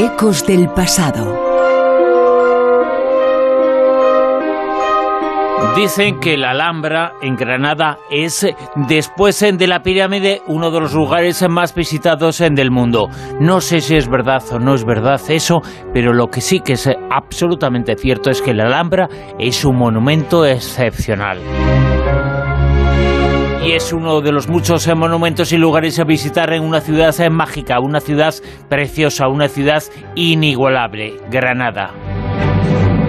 Ecos del pasado. Dicen que la Alhambra en Granada es, después de la pirámide, uno de los lugares más visitados del mundo. No sé si es verdad o no es verdad eso, pero lo que sí que es absolutamente cierto es que la Alhambra es un monumento excepcional y es uno de los muchos monumentos y lugares a visitar en una ciudad mágica, una ciudad preciosa, una ciudad inigualable, Granada.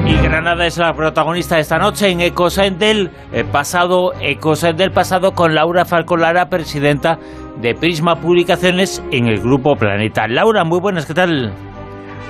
Y Granada es la protagonista de esta noche en Ecos del eh, pasado, Ecos del pasado con Laura Falcolara, presidenta de Prisma Publicaciones en el Grupo Planeta. Laura, muy buenas, ¿qué tal?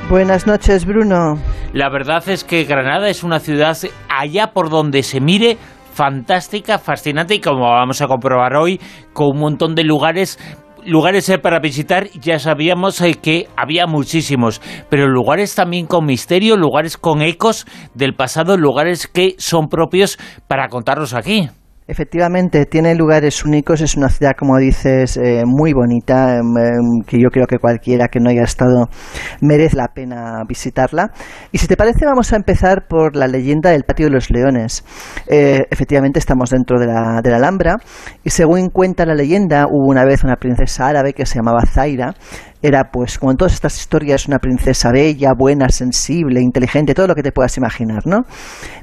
Buenas noches, Bruno. La verdad es que Granada es una ciudad allá por donde se mire fantástica, fascinante y como vamos a comprobar hoy, con un montón de lugares lugares eh, para visitar ya sabíamos eh, que había muchísimos, pero lugares también con misterio, lugares con ecos del pasado, lugares que son propios para contarlos aquí. Efectivamente, tiene lugares únicos, es una ciudad, como dices, eh, muy bonita, em, em, que yo creo que cualquiera que no haya estado merece la pena visitarla. Y si te parece, vamos a empezar por la leyenda del Patio de los Leones. Eh, efectivamente, estamos dentro de la, de la Alhambra, y según cuenta la leyenda, hubo una vez una princesa árabe que se llamaba Zaira, era pues como en todas estas historias una princesa bella, buena, sensible, inteligente, todo lo que te puedas imaginar, ¿no?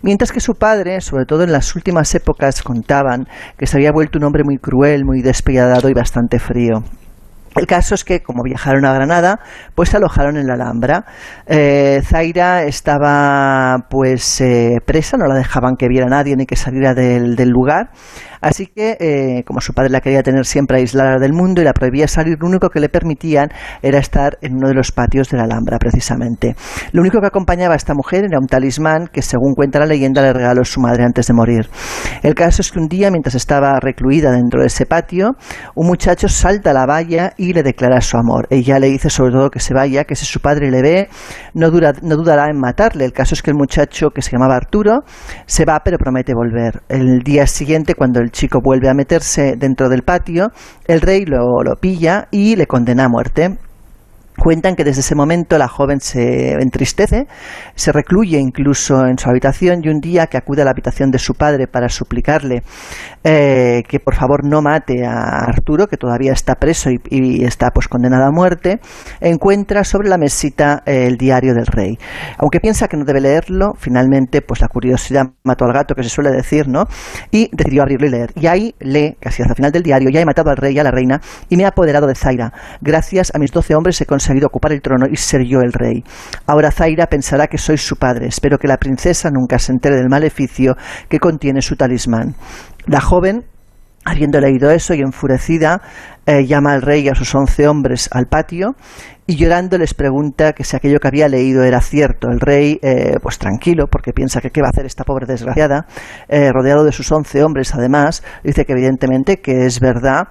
Mientras que su padre, sobre todo en las últimas épocas, contaban que se había vuelto un hombre muy cruel, muy despiadado y bastante frío. El caso es que, como viajaron a Granada, pues se alojaron en la Alhambra. Eh, Zaira estaba pues eh, presa, no la dejaban que viera nadie ni que saliera del, del lugar. Así que, eh, como su padre la quería tener siempre aislada del mundo y la prohibía salir, lo único que le permitían era estar en uno de los patios de la Alhambra, precisamente. Lo único que acompañaba a esta mujer era un talismán que, según cuenta la leyenda, le regaló su madre antes de morir. El caso es que un día, mientras estaba recluida dentro de ese patio, un muchacho salta a la valla y le declara su amor. Ella le dice sobre todo que se vaya, que si su padre le ve, no, no dudará en matarle. El caso es que el muchacho, que se llamaba Arturo, se va pero promete volver. El día siguiente, cuando el chico vuelve a meterse dentro del patio, el rey lo, lo pilla y le condena a muerte. Cuentan que desde ese momento la joven se entristece, se recluye incluso en su habitación y un día que acude a la habitación de su padre para suplicarle eh, que por favor no mate a Arturo, que todavía está preso y, está pues condenado a muerte, encuentra sobre la mesita eh, el diario del rey. Aunque piensa que no debe leerlo, finalmente pues la curiosidad mató al gato, que se suele decir, ¿no? Y decidió abrirlo y leer. Y ahí lee, casi hasta el final del diario, ya he matado al rey y a la reina y me he apoderado de Zaira. Gracias a mis doce hombres he conseguido ocupar el trono y ser yo el rey. Ahora Zaira pensará que soy su padre. Espero que la princesa nunca se entere del maleficio que contiene su talismán. La joven Habiendo leído eso y enfurecida, eh, llama al rey y a sus once hombres al patio y llorando les pregunta que si aquello que había leído era cierto. El rey, eh, pues tranquilo, porque piensa que qué va a hacer esta pobre desgraciada, eh, rodeado de sus once hombres además, dice que evidentemente que es verdad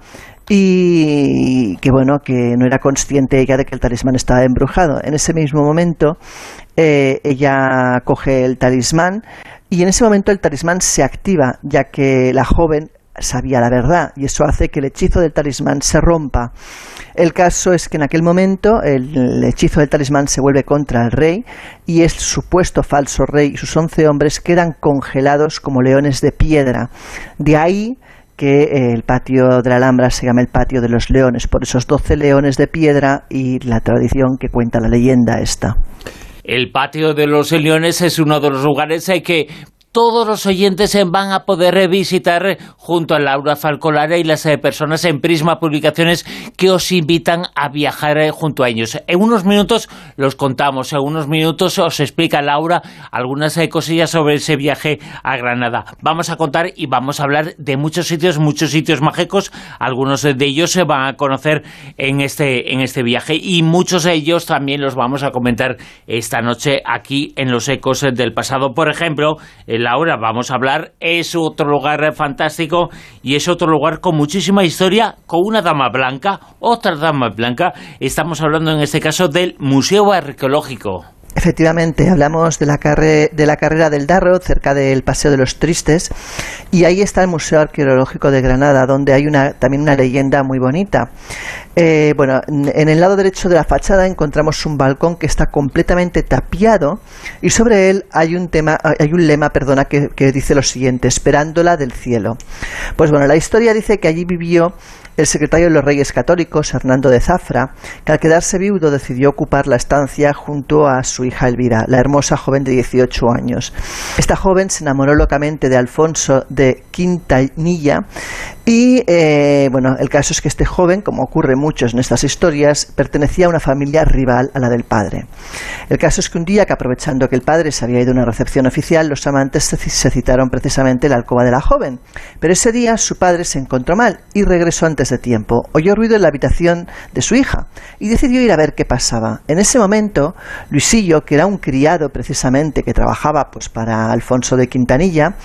y que bueno, que no era consciente ella de que el talismán estaba embrujado. En ese mismo momento eh, ella coge el talismán y en ese momento el talismán se activa ya que la joven sabía la verdad y eso hace que el hechizo del talismán se rompa. El caso es que en aquel momento el, hechizo del talismán se vuelve contra el rey y el supuesto falso rey y sus once hombres quedan congelados como leones de piedra. De ahí que eh, el patio de la Alhambra se llama el patio de los leones, por esos doce leones de piedra y la tradición que cuenta la leyenda esta. El patio de los leones es uno de los lugares en que todos los oyentes van a poder visitar junto a Laura Falcolara y las eh, personas en Prisma Publicaciones que os invitan a viajar eh, junto a ellos. En unos minutos los contamos, en unos minutos os explica Laura algunas eh, cosillas sobre ese viaje a Granada. Vamos a contar y vamos a hablar de muchos sitios, muchos sitios mágicos. Algunos de ellos se van a conocer en este, en este viaje y muchos de ellos también los vamos a comentar esta noche aquí en los ecos del pasado. Por ejemplo, el ahora vamos a hablar es otro lugar fantástico y es otro lugar con muchísima historia, con una dama blanca, otra dama blanca. Estamos hablando en este caso del Museo Arqueológico. Efectivamente, hablamos de la, de la carrera del Darro, cerca del Paseo de los Tristes, y ahí está el Museo Arqueológico de Granada, donde hay una, también una leyenda muy bonita. Eh, bueno, en el lado derecho de la fachada encontramos un balcón que está completamente tapiado y sobre él hay un, tema, hay un lema perdona, que dice lo siguiente, esperándola del cielo. Pues bueno, la historia dice que allí vivió el secretario de los Reyes Católicos, Hernando de Zafra, que al quedarse viudo decidió ocupar la estancia junto a su hija Elvira, la hermosa joven de 18 años. Esta joven se enamoró locamente de Alfonso de Quintanilla y, eh, bueno, el caso es que este joven, como ocurre muchos en estas historias, pertenecía a una familia rival a la del padre. El caso es que un día, que aprovechando que el padre se había ido a una recepción oficial, los amantes se citaron precisamente en la alcoba de la joven. Pero ese día su padre se encontró mal y regresó antes de tiempo. Oyó ruido en la habitación de su hija y decidió ir a ver qué pasaba. En ese momento, Luisillo, que era un criado precisamente que trabajaba pues para Alfonso de Quintanilla,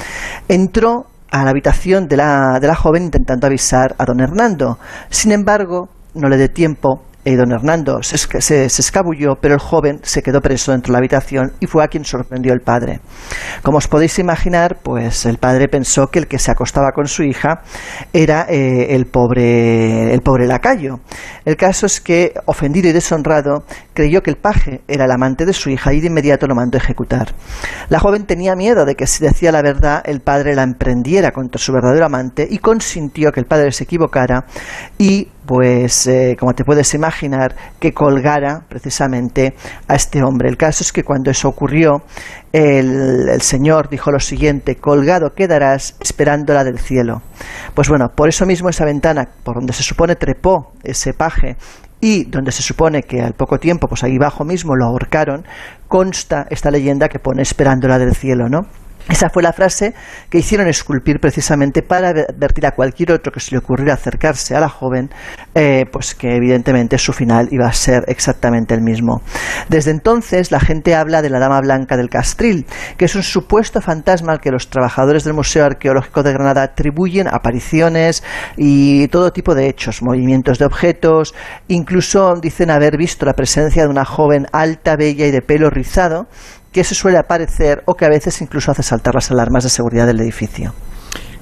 entró a la habitación de la, de la joven intentando avisar a don Hernando. Sin embargo, no le dio tiempo y don Hernando se, se, escabulló, pero el joven se quedó preso dentro de la habitación y fue a quien sorprendió el padre. Como os podéis imaginar, pues el padre pensó que el que se acostaba con su hija era eh, el, pobre, el pobre lacayo. El caso es que, ofendido y deshonrado, creyó que el paje era el amante de su hija y de inmediato lo mandó ejecutar. La joven tenía miedo de que si decía la verdad el padre la emprendiera contra su verdadero amante y consintió que el padre se equivocara y pues eh, como te puedes imaginar, que colgara precisamente a este hombre. El caso es que cuando eso ocurrió, el, el, Señor dijo lo siguiente, colgado quedarás esperándola del cielo. Pues bueno, por eso mismo esa ventana, por donde se supone trepó ese paje, y donde se supone que al poco tiempo, pues ahí abajo mismo lo ahorcaron, consta esta leyenda que pone esperándola del cielo, ¿no? Esa fue la frase que hicieron esculpir precisamente para advertir a cualquier otro que se le ocurriera acercarse a la joven, eh, pues que evidentemente su final iba a ser exactamente el mismo. Desde entonces la gente habla de la Dama Blanca del Castril, que es un supuesto fantasma al que los trabajadores del Museo Arqueológico de Granada atribuyen apariciones y todo tipo de hechos, movimientos de objetos, incluso dicen haber visto la presencia de una joven alta, bella y de pelo rizado, que se suele aparecer o que a veces incluso hace saltar las alarmas de seguridad del edificio.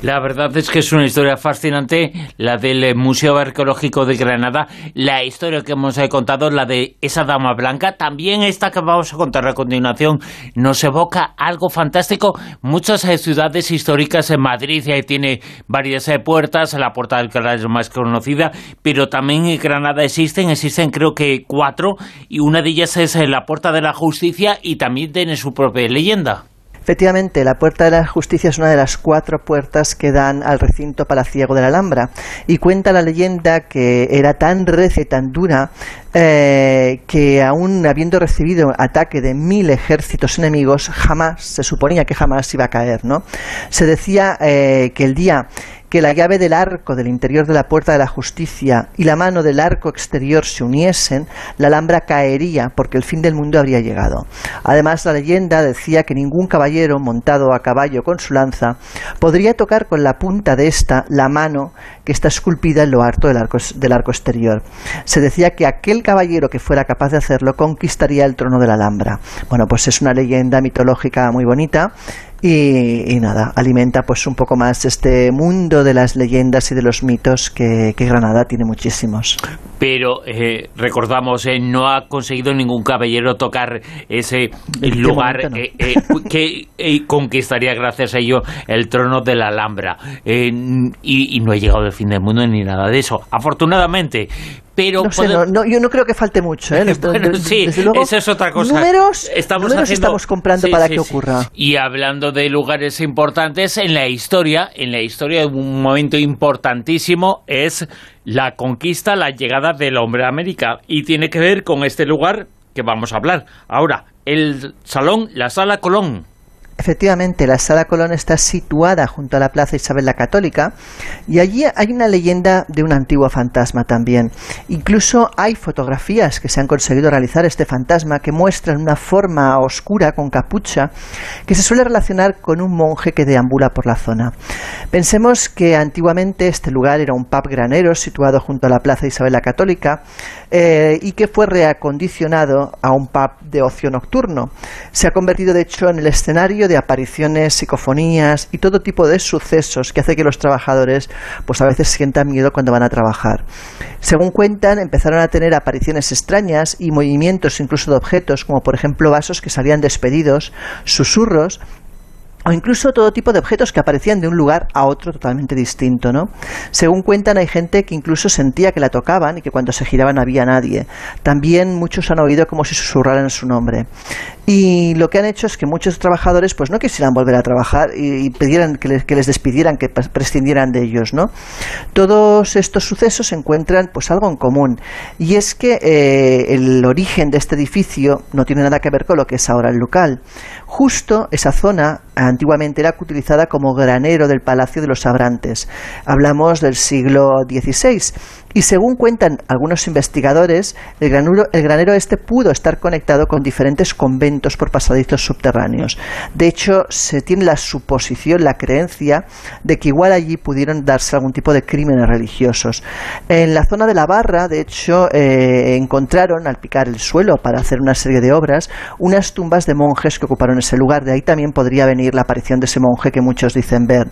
La verdad es que es una historia fascinante, la del Museo Arqueológico de Granada, la historia que hemos contado, la de esa dama blanca, también esta que vamos a contar a continuación, nos evoca algo fantástico. Muchas eh, ciudades históricas en Madrid ahí tiene varias eh, puertas, la Puerta del Alcalá es más conocida, pero también en Granada existen, existen creo que cuatro, y una de ellas es eh, la Puerta de la Justicia y también tiene su propia leyenda. Efectivamente, la Puerta de la Justicia es una de las cuatro puertas que dan al recinto palaciego de la Alhambra y cuenta la leyenda que era tan recia y tan dura eh, que aún habiendo recibido ataque de mil ejércitos enemigos, jamás, se suponía que jamás iba a caer, ¿no? Se decía eh, que el día que la llave del arco del interior de la puerta de la justicia y la mano del arco exterior se uniesen, la alhambra caería porque el fin del mundo habría llegado. Además, la leyenda decía que ningún caballero montado a caballo con su lanza podría tocar con la punta de esta la mano que está esculpida en lo alto del arco, del arco exterior. Se decía que aquel caballero que fuera capaz de hacerlo conquistaría el trono de la Alhambra. Bueno, pues es una leyenda mitológica muy bonita y, nada, alimenta pues un poco más este mundo de las leyendas y de los mitos que, Granada tiene muchísimos. Pero eh, recordamos, eh, no ha conseguido ningún caballero tocar ese lugar eh, que conquistaría gracias a ello el trono de la Alhambra. Y, no ha llegado el fin del mundo ni nada de eso. Afortunadamente, pero no yo no creo que falte mucho ¿eh? sí, esa es otra cosa. números estamos, estamos comprando para que ocurra. Y hablando de lugares importantes en la historia en la historia un momento importantísimo es la conquista la llegada del hombre a América. Y tiene que ver con este lugar que vamos a hablar. Ahora el salón la sala Colón Efectivamente, la Sala Colón está situada junto a la Plaza Isabel la Católica y allí hay una leyenda de un antiguo fantasma también. Incluso hay fotografías que se han conseguido realizar este fantasma que muestran una forma oscura con capucha que se suele relacionar con un monje que deambula por la zona. Pensemos que antiguamente este lugar era un pub granero situado junto a la Plaza Isabel la Católica eh, y que fue reacondicionado a un pub de ocio nocturno. Se ha convertido de hecho en el escenario de apariciones, psicofonías y todo tipo de sucesos que hace que los trabajadores pues a veces sientan miedo cuando van a trabajar. Según cuentan, empezaron a tener apariciones extrañas y movimientos incluso de objetos, como por ejemplo vasos que salían despedidos, susurros o incluso todo tipo de objetos que aparecían de un lugar a otro totalmente distinto, ¿no? Según cuentan, hay gente que incluso sentía que la tocaban y que cuando se giraban había nadie. También muchos han oído como si susurraran su nombre. Y lo que han hecho es que muchos trabajadores pues no quisieran volver a trabajar y, pidieran que les, que les, despidieran, que prescindieran de ellos, ¿no? Todos estos sucesos encuentran pues algo en común y es que eh, el origen de este edificio no tiene nada que ver con lo que es ahora el local. Justo esa zona antiguamente era utilizada como granero del Palacio de los Abrantes. Hablamos del siglo XVI y según cuentan algunos investigadores, el granero, el granero este pudo estar conectado con diferentes conventos por pasadizos subterráneos. De hecho, se tiene la suposición, la creencia de que igual allí pudieron darse algún tipo de crímenes religiosos. En la zona de la barra, de hecho, eh, encontraron, al picar el suelo para hacer una serie de obras, unas tumbas de monjes que ocuparon ese lugar. De ahí también podría venir la aparición de ese monje que muchos dicen ver.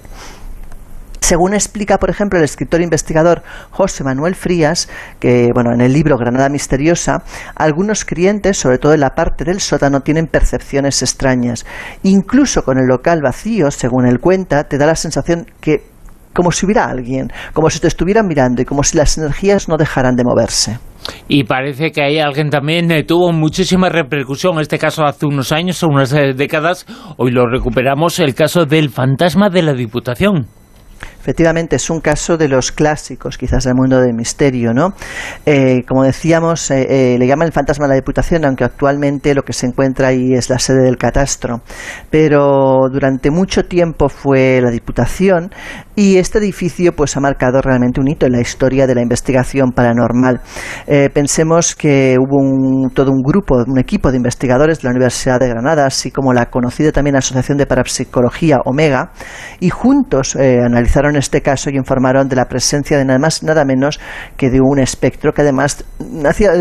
Según explica, por ejemplo, el escritor investigador José Manuel Frías, que bueno, en el libro Granada Misteriosa, algunos clientes, sobre todo en la parte del sótano, tienen percepciones extrañas. Incluso con el local vacío, según él cuenta, te da la sensación que como si hubiera alguien, como si te estuvieran mirando y como si las energías no dejaran de moverse. Y parece que hay alguien también eh, tuvo muchísima repercusión, en este caso hace unos años unas eh, décadas, hoy lo recuperamos, el caso del fantasma de la Diputación. Efectivamente, es un caso de los clásicos, quizás del mundo del misterio, ¿no? Eh, como decíamos, eh, eh, le llaman el fantasma de la Diputación, aunque actualmente lo que se encuentra ahí es la sede del catastro. Pero durante mucho tiempo fue la Diputación y este edificio pues ha marcado realmente un hito en la historia de la investigación paranormal. pensemos que hubo todo un grupo, un equipo de investigadores de la Universidad de Granada, así como la conocida también Asociación de Parapsicología Omega, y juntos analizaron este caso y informaron de la presencia de nada más nada menos que de un espectro que además hacía,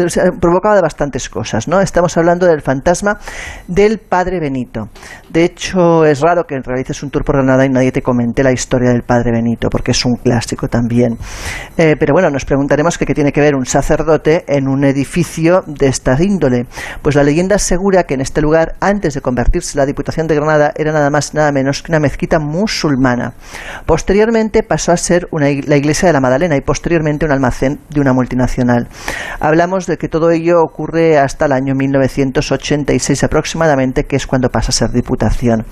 provocaba bastantes cosas. ¿no? Estamos hablando del fantasma del padre Benito. De hecho, es raro que realices un tour por Granada y nadie te comente la historia del padre Benito, porque es un clásico también. Eh, pero bueno, nos preguntaremos qué tiene que ver un sacerdote en un edificio de esta índole. Pues la leyenda asegura que en este lugar, antes de convertirse la Diputación de Granada, era nada más nada menos que una mezquita musulmana. Posteriormente, pasó a ser la iglesia de la Madalena y posteriormente un almacén de una multinacional. Hablamos de que todo ello ocurre hasta el año 1986 aproximadamente, que es cuando pasa a ser diputación.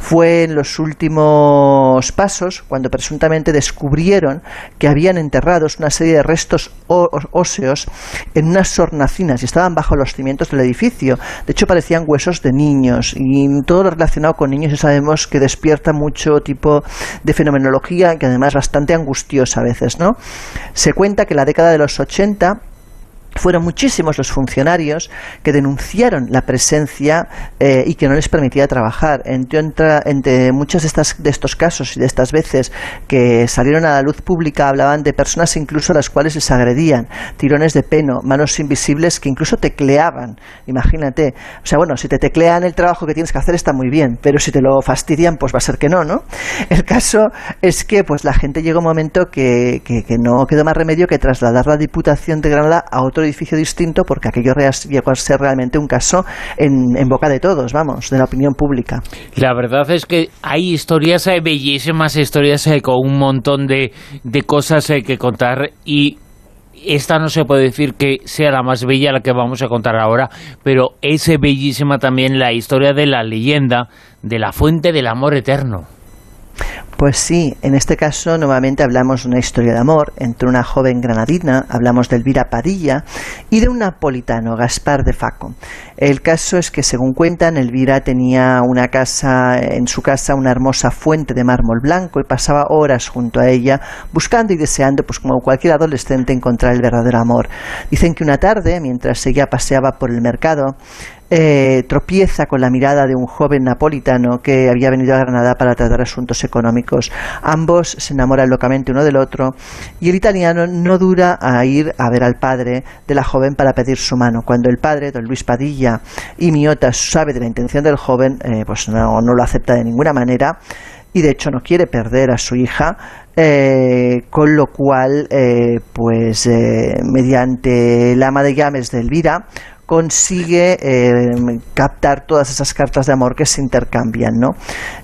Fue en los últimos pasos cuando presuntamente descubrieron que habían enterrados una serie de restos óseos en unas hornacinas y estaban bajo los cimientos del edificio. De hecho, parecían huesos de niños y todo lo relacionado con niños ya sabemos que despierta mucho tipo de fenomenología que además es bastante angustiosa a veces, ¿no? Se cuenta que la década de los 80 fueron muchísimos los funcionarios que denunciaron la presencia eh, y que no les permitía trabajar. Entre, entre muchos de, estas, de estos casos y de estas veces que salieron a la luz pública hablaban de personas incluso a las cuales les agredían, tirones de pelo, manos invisibles que incluso tecleaban. Imagínate. O sea, bueno, si te teclean el trabajo que tienes que hacer está muy bien, pero si te lo fastidian, pues va a ser que no, ¿no? El caso es que pues la gente llegó un momento que, que, que no quedó más remedio que trasladar la Diputación de Granada a otro edificio distinto porque aquello llegó ser realmente un caso en, en, boca de todos, vamos, de la opinión pública. La verdad es que hay historias, hay bellísimas historias eh, con un montón de, de cosas eh, que contar y esta no se puede decir que sea la más bella la que vamos a contar ahora, pero es bellísima también la historia de la leyenda de la fuente del amor eterno. Pues sí, en este caso nuevamente hablamos de una historia de amor entre una joven granadina, hablamos de Elvira Padilla y de un napolitano, Gaspar de Faco. El caso es que según cuentan, Elvira tenía una casa, en su casa una hermosa fuente de mármol blanco y pasaba horas junto a ella buscando y deseando, pues como cualquier adolescente, encontrar el verdadero amor. Dicen que una tarde, mientras ella paseaba por el mercado, eh, tropieza con la mirada de un joven napolitano que había venido a Granada para tratar asuntos económicos. Ambos se enamoran locamente uno del otro y el italiano no dura a ir a ver al padre de la joven para pedir su mano. Cuando el padre, don Luis Padilla y Miota, sabe de la intención del joven, eh, pues no, lo acepta de ninguna manera y de hecho no quiere perder a su hija, eh, con lo cual, pues mediante el ama de llaves de Elvira, consigue eh, captar todas esas cartas de amor que se intercambian, ¿no?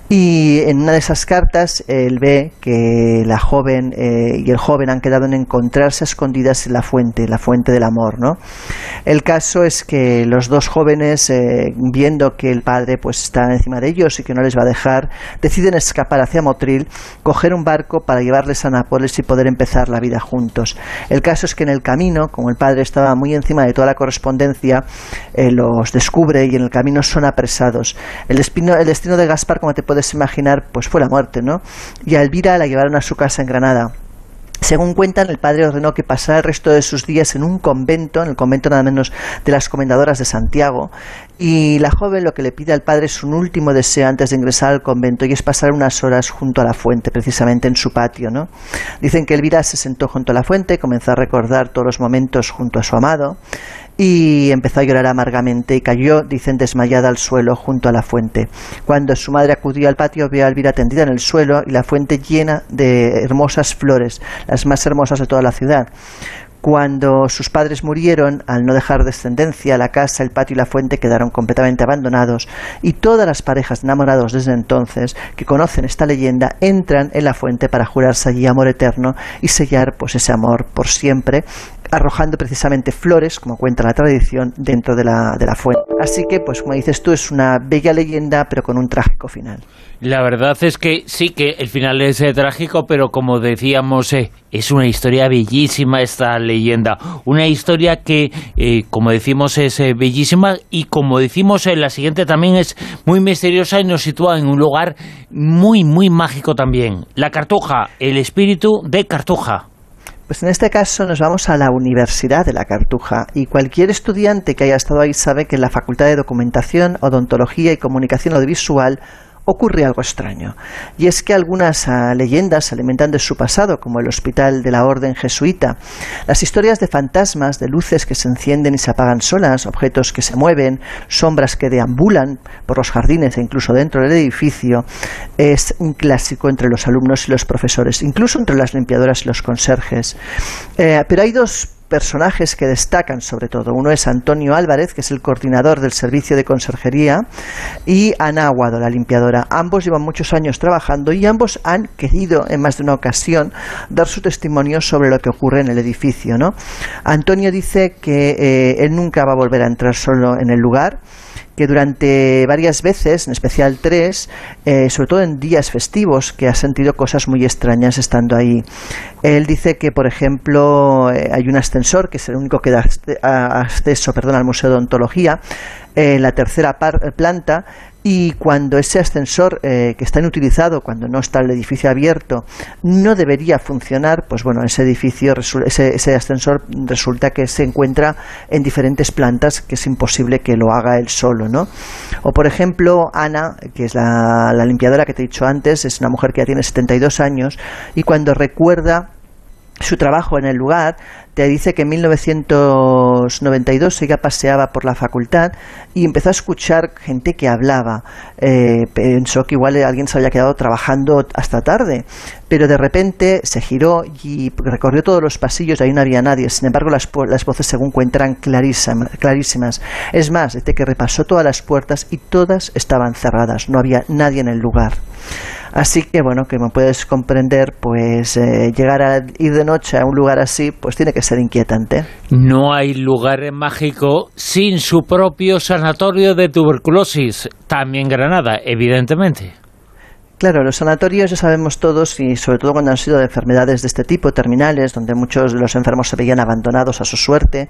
Y en una de esas cartas él ve que la joven eh, y el joven han quedado en encontrarse escondidas en la fuente, la fuente del amor, ¿no? El caso es que los dos jóvenes, eh, viendo que el padre pues está encima de ellos y que no les va a dejar, deciden escapar hacia Motril, coger un barco para llevarles a Nápoles y poder empezar la vida juntos. El caso es que en el camino, como el padre estaba muy encima de toda la correspondencia, eh, los descubre y en el camino son apresados. El destino, el destino de Gaspar, como te puedes imaginar, pues fue la muerte, ¿no? Y a Elvira la llevaron a su casa en Granada. Según cuentan, el padre ordenó que pasara el resto de sus días en un convento, en el convento nada menos de las comendadoras de Santiago, y la joven lo que le pide al padre es un último deseo antes de ingresar al convento y es pasar unas horas junto a la fuente, precisamente en su patio. ¿no? Dicen que Elvira se sentó junto a la fuente, comenzó a recordar todos los momentos junto a su amado, y empezó a llorar amargamente y cayó, dicen, desmayada al suelo junto a la fuente. Cuando su madre acudió al patio, vio a Elvira tendida en el suelo y la fuente llena de hermosas flores, las más hermosas de toda la ciudad. Cuando sus padres murieron, al no dejar descendencia, la casa, el patio y la fuente quedaron completamente abandonados y todas las parejas enamorados desde entonces que conocen esta leyenda entran en la fuente para jurarse allí amor eterno y sellar pues ese amor por siempre arrojando precisamente flores, como cuenta la tradición, dentro de la, de la fuente. Así que, pues como dices tú, es una bella leyenda, pero con un trágico final. La verdad es que sí que el final es eh, trágico, pero como decíamos, eh, es una historia bellísima esta leyenda. Una historia que, eh, como decimos, es bellísima y como decimos, la siguiente también es muy misteriosa y nos sitúa en un lugar muy, muy mágico también. La Cartuja, el espíritu de Cartuja. Pues en este caso nos vamos a la Universidad de la Cartuja y cualquier estudiante que haya estado ahí sabe que en la Facultad de Documentación, Odontología y Comunicación Audiovisual ocurre algo extraño. Y es que algunas ah, leyendas se alimentan de su pasado, como el hospital de la Orden Jesuita. Las historias de fantasmas, de luces que se encienden y se apagan solas, objetos que se mueven, sombras que deambulan por los jardines e incluso dentro del edificio, es un clásico entre los alumnos y los profesores, incluso entre las limpiadoras y los conserjes. Eh, pero hay dos personajes que destacan sobre todo. Uno es Antonio Álvarez, que es el coordinador del servicio de conserjería, y Ana Aguado, la limpiadora. Ambos llevan muchos años trabajando y ambos han querido en más de una ocasión dar su testimonio sobre lo que ocurre en el edificio. ¿no? Antonio dice que eh, él nunca va a volver a entrar solo en el lugar que durante varias veces, en especial tres, eh, sobre todo en días festivos, que ha sentido cosas muy extrañas estando ahí. Él dice que, por ejemplo, eh, hay un ascensor, que es el único que da acceso perdón, al Museo de Ontología, en la tercera planta, y cuando ese ascensor eh, que está inutilizado, cuando no está el edificio abierto, no debería funcionar, pues bueno, ese edificio, ese, ascensor resulta que se encuentra en diferentes plantas que es imposible que lo haga él solo, ¿no? O por ejemplo, Ana, que es la, la limpiadora que te he dicho antes, es una mujer que ya tiene 72 años y cuando recuerda su trabajo en el lugar, te dice que en 1992 ella paseaba por la facultad y empezó a escuchar gente que hablaba. Eh, pensó que igual alguien se había quedado trabajando hasta tarde, pero de repente se giró y recorrió todos los pasillos ahí no había nadie. Sin embargo, las, las voces, según cuentan, clarísimas, clarísimas. Es más, desde que repasó todas las puertas y todas estaban cerradas, no había nadie en el lugar. Así que bueno, que me puedes comprender, pues eh, llegar a ir de noche a un lugar así, pues tiene que ser inquietante. No hay lugar mágico sin su propio sanatorio de tuberculosis, también Granada, evidentemente. Claro, los sanatorios ya sabemos todos, y sobre todo cuando han sido de enfermedades de este tipo, terminales, donde muchos de los enfermos se veían abandonados a su suerte,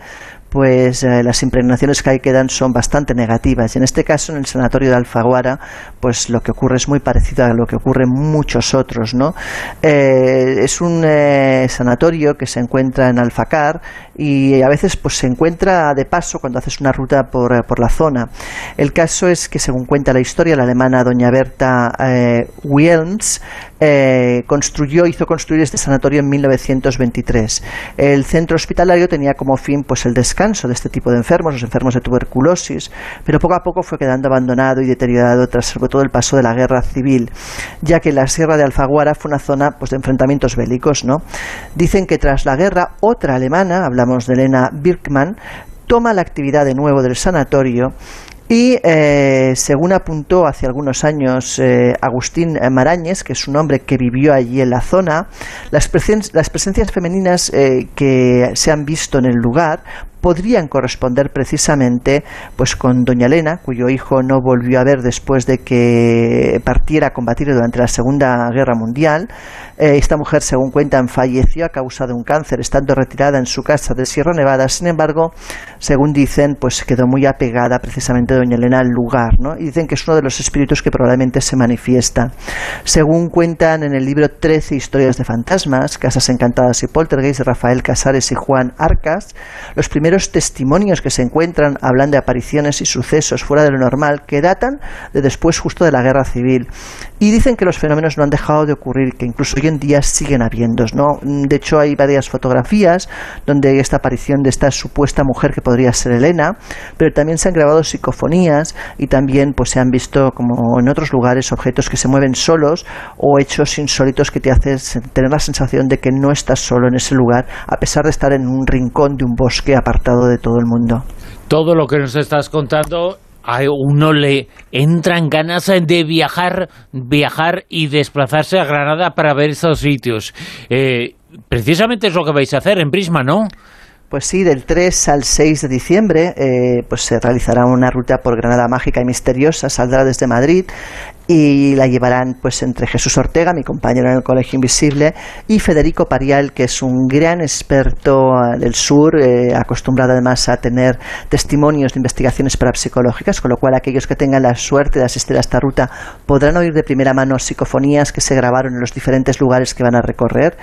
pues eh, las impregnaciones que ahí quedan son bastante negativas. Y en este caso, en el sanatorio de Alfaguara, pues lo que ocurre es muy parecido a lo que ocurre en muchos otros, ¿no? Eh, es un eh, sanatorio que se encuentra en Alfacar y a veces pues se encuentra de paso cuando haces una ruta por, por la zona. El caso es que, según cuenta la historia, la alemana doña Berta Wilms eh, construyó, hizo construir este sanatorio en 1923. El centro hospitalario tenía como fin pues el descanso de este tipo de enfermos, los enfermos de tuberculosis, pero poco a poco fue quedando abandonado y deteriorado tras sobre todo el paso de la guerra civil, ya que la Sierra de Alfaguara fue una zona pues, de enfrentamientos bélicos. ¿no? Dicen que tras la guerra, otra alemana, hablamos de Elena Birkmann, toma la actividad de nuevo del sanatorio y eh, según apuntó hace algunos años eh, Agustín Marañez, que es un hombre que vivió allí en la zona, las, las presencias femeninas eh, que se han visto en el lugar podrían corresponder precisamente pues con doña Elena, cuyo hijo no volvió a ver después de que partiera a combatir durante la Segunda Guerra Mundial. Eh, esta mujer, según cuentan, falleció a causa de un cáncer, estando retirada en su casa de Sierra Nevada. Sin embargo, según dicen, pues quedó muy apegada precisamente doña Elena al lugar, ¿no? Y dicen que es uno de los espíritus que probablemente se manifiesta. Según cuentan en el libro Trece historias de fantasmas, Casas Encantadas y Poltergeist de Rafael Casares y Juan Arcas, los primeros testimonios que se encuentran hablan de apariciones y sucesos fuera de lo normal que datan de después justo de la guerra civil. Y dicen que los fenómenos no han dejado de ocurrir, que incluso hoy en día siguen habiendo. ¿no? De hecho, hay varias fotografías donde hay esta aparición de esta supuesta mujer que podría ser Elena, pero también se han grabado psicofonías y también pues, se han visto, como en otros lugares, objetos que se mueven solos o hechos insólitos que te hacen tener la sensación de que no estás solo en ese lugar, a pesar de estar en un rincón de un bosque apartado de todo el mundo. Todo lo que nos estás contando a uno le entran ganas de viajar, viajar y desplazarse a Granada para ver esos sitios. Eh, precisamente es lo que vais a hacer en Prisma, ¿no? Pues sí, del 3 al 6 de diciembre eh, pues se realizará una ruta por Granada mágica y misteriosa, saldrá desde Madrid y la llevarán pues entre Jesús Ortega, mi compañero en el Colegio Invisible, y Federico Parial, que es un gran experto eh, del sur, eh, acostumbrado además a tener testimonios de investigaciones parapsicológicas, con lo cual aquellos que tengan la suerte de asistir a esta ruta podrán oír de primera mano psicofonías que se grabaron en los diferentes lugares que van a recorrer.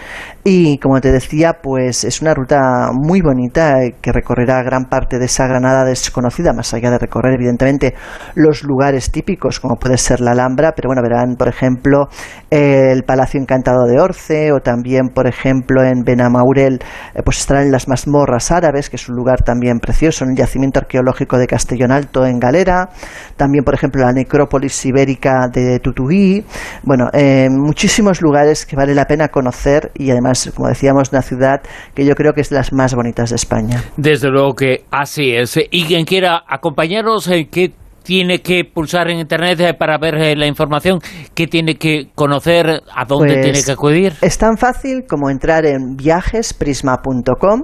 Y como te decía, pues es una ruta muy bonita eh, que recorrerá gran parte de esa Granada desconocida, más allá de recorrer evidentemente los lugares típicos, como puede ser la Pero bueno, verán, por ejemplo, el Palacio Encantado de Orce o también, por ejemplo, en Benamaurel, eh, pues estarán las mazmorras árabes, que es un lugar también precioso, en el yacimiento arqueológico de Castellón Alto en Galera, también, por ejemplo, la necrópolis ibérica de Tutuí, bueno, eh, muchísimos lugares que vale la pena conocer y además, como decíamos, una ciudad que yo creo que es de las más bonitas de España. Desde luego que así es. Y quien quiera acompañaros, eh, ¿qué tiene que pulsar en Internet eh, para ver eh, la información? ¿Qué tiene que conocer? ¿A dónde Pues, tiene que acudir? Es tan fácil como entrar en viajesprisma.com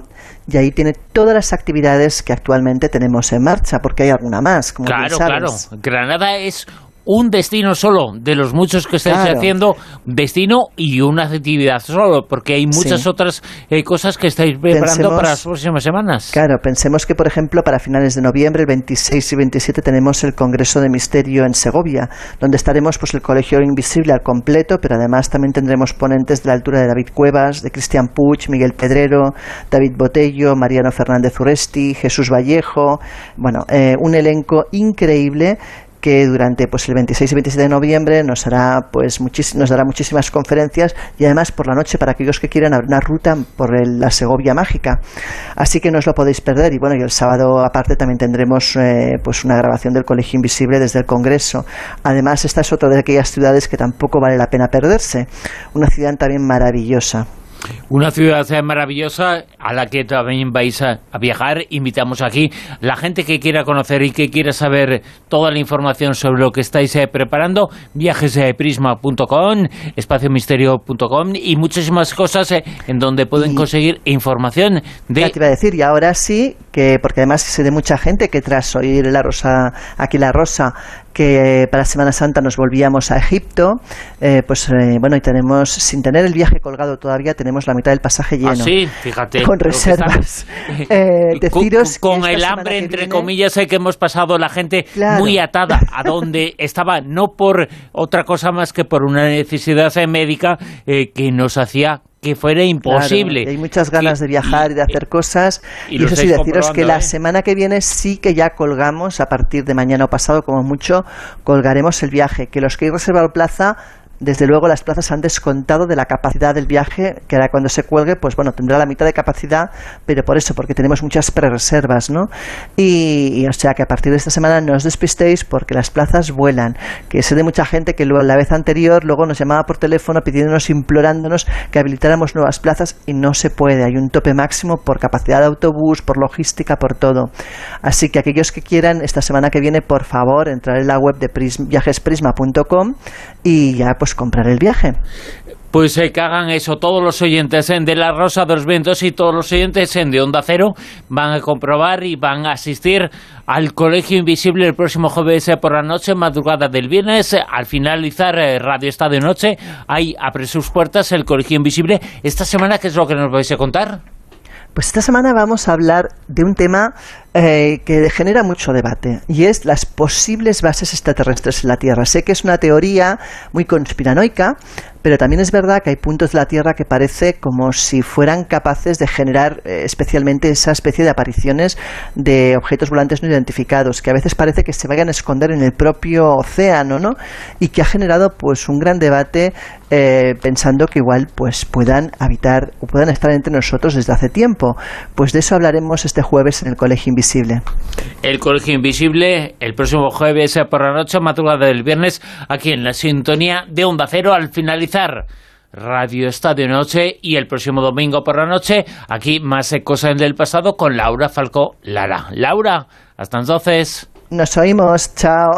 y ahí tiene todas las actividades que actualmente tenemos en marcha, porque hay alguna más, como bien Claro, sabes. claro. Granada es un destino solo de los muchos que estáis Claro. haciendo, destino y una actividad solo, porque hay muchas Sí. otras eh, cosas que estáis preparando Pensemos- para las próximas semanas. Claro, pensemos que, por ejemplo, para finales de noviembre, el 26 y 27, tenemos el Congreso de Misterio en Segovia, donde estaremos pues el Colegio Invisible al completo, pero además también tendremos ponentes de la altura de David Cuevas, de Cristian Puig, Miguel Pedrero, David Botello, Mariano Fernández Uresti, Jesús Vallejo, bueno, eh, un elenco increíble que durante pues el 26 y 27 de noviembre nos hará pues nos dará muchísimas conferencias y además por la noche para aquellos que quieran abrir una ruta por la Segovia mágica. Así que no os lo podéis perder y bueno y el sábado aparte también tendremos eh, pues una grabación del Colegio Invisible desde el Congreso. Además esta es otra de aquellas ciudades que tampoco vale la pena perderse. Una ciudad también maravillosa Una ciudad eh, maravillosa a la que también vais a, a viajar. Invitamos aquí la gente que quiera conocer y que quiera saber toda la información sobre lo que estáis eh, preparando. Viajesprisma.com, espaciomisterio.com y muchísimas cosas eh, en donde pueden Y- conseguir información ya de te iba a decir y ahora sí que porque además sé de mucha gente que tras oír la rosa aquí la rosa que para Semana Santa nos volvíamos a Egipto, eh, pues eh, bueno, y tenemos, sin tener el viaje colgado todavía, tenemos la mitad del pasaje ah, lleno. sí, fíjate. Con reservas. Eh, deciros con, el hambre, entre comillas, que hemos pasado la gente muy atada a donde estaba, no por otra cosa más que por una necesidad médica que nos hacía que fuera imposible. hay muchas ganas de viajar y de hacer cosas. Y, eso sí, deciros que la ¿eh? semana que viene sí que ya colgamos, a partir de mañana o pasado, como mucho, colgaremos el viaje. Que los que hay reservado plaza desde luego las plazas han descontado de la capacidad del viaje, que ahora cuando se cuelgue, pues bueno, tendrá la mitad de capacidad, pero por eso, porque tenemos muchas pre-reservas, ¿no? Y, o sea que a partir de esta semana no os despistéis porque las plazas vuelan, que sé de mucha gente que la vez anterior luego nos llamaba por teléfono pidiéndonos, implorándonos que habilitáramos nuevas plazas y no se puede, hay un tope máximo por capacidad de autobús, por logística, por todo. Así que aquellos que quieran, esta semana que viene, por favor, entrar en la web de viajesprisma.com y ya pues comprar el viaje. Pues eh, que hagan eso todos los oyentes en de la Rosa de los Vientos y todos los oyentes en de Onda Cero van a comprobar y van a asistir al Colegio Invisible el próximo jueves eh, por la noche, madrugada del viernes. Al finalizar eh, Radio Estadio Noche, ahí abre sus puertas el Colegio Invisible. Esta semana, ¿qué es lo que nos vais a contar? Pues esta semana vamos a hablar de un tema eh, que genera mucho debate y es las posibles bases extraterrestres en la Tierra. Sé que es una teoría muy conspiranoica, pero también es verdad que hay puntos de la Tierra que parece como si fueran capaces de generar eh, especialmente esa especie de apariciones de objetos volantes no identificados, que a veces parece que se vayan a esconder en el propio océano, ¿no? Y que ha generado pues un gran debate eh, pensando que igual pues puedan habitar o puedan estar entre nosotros desde hace tiempo. Pues de eso hablaremos este jueves en el Colegio Invisible. El Colegio Invisible el próximo jueves por la noche, madrugada del viernes, aquí en la sintonía de Onda Cero al finalizar. Radio Estadio Noche y el próximo domingo por la noche, aquí más cosas del pasado con Laura Falcó Lara. Laura, hasta entonces. Nos oímos, chao.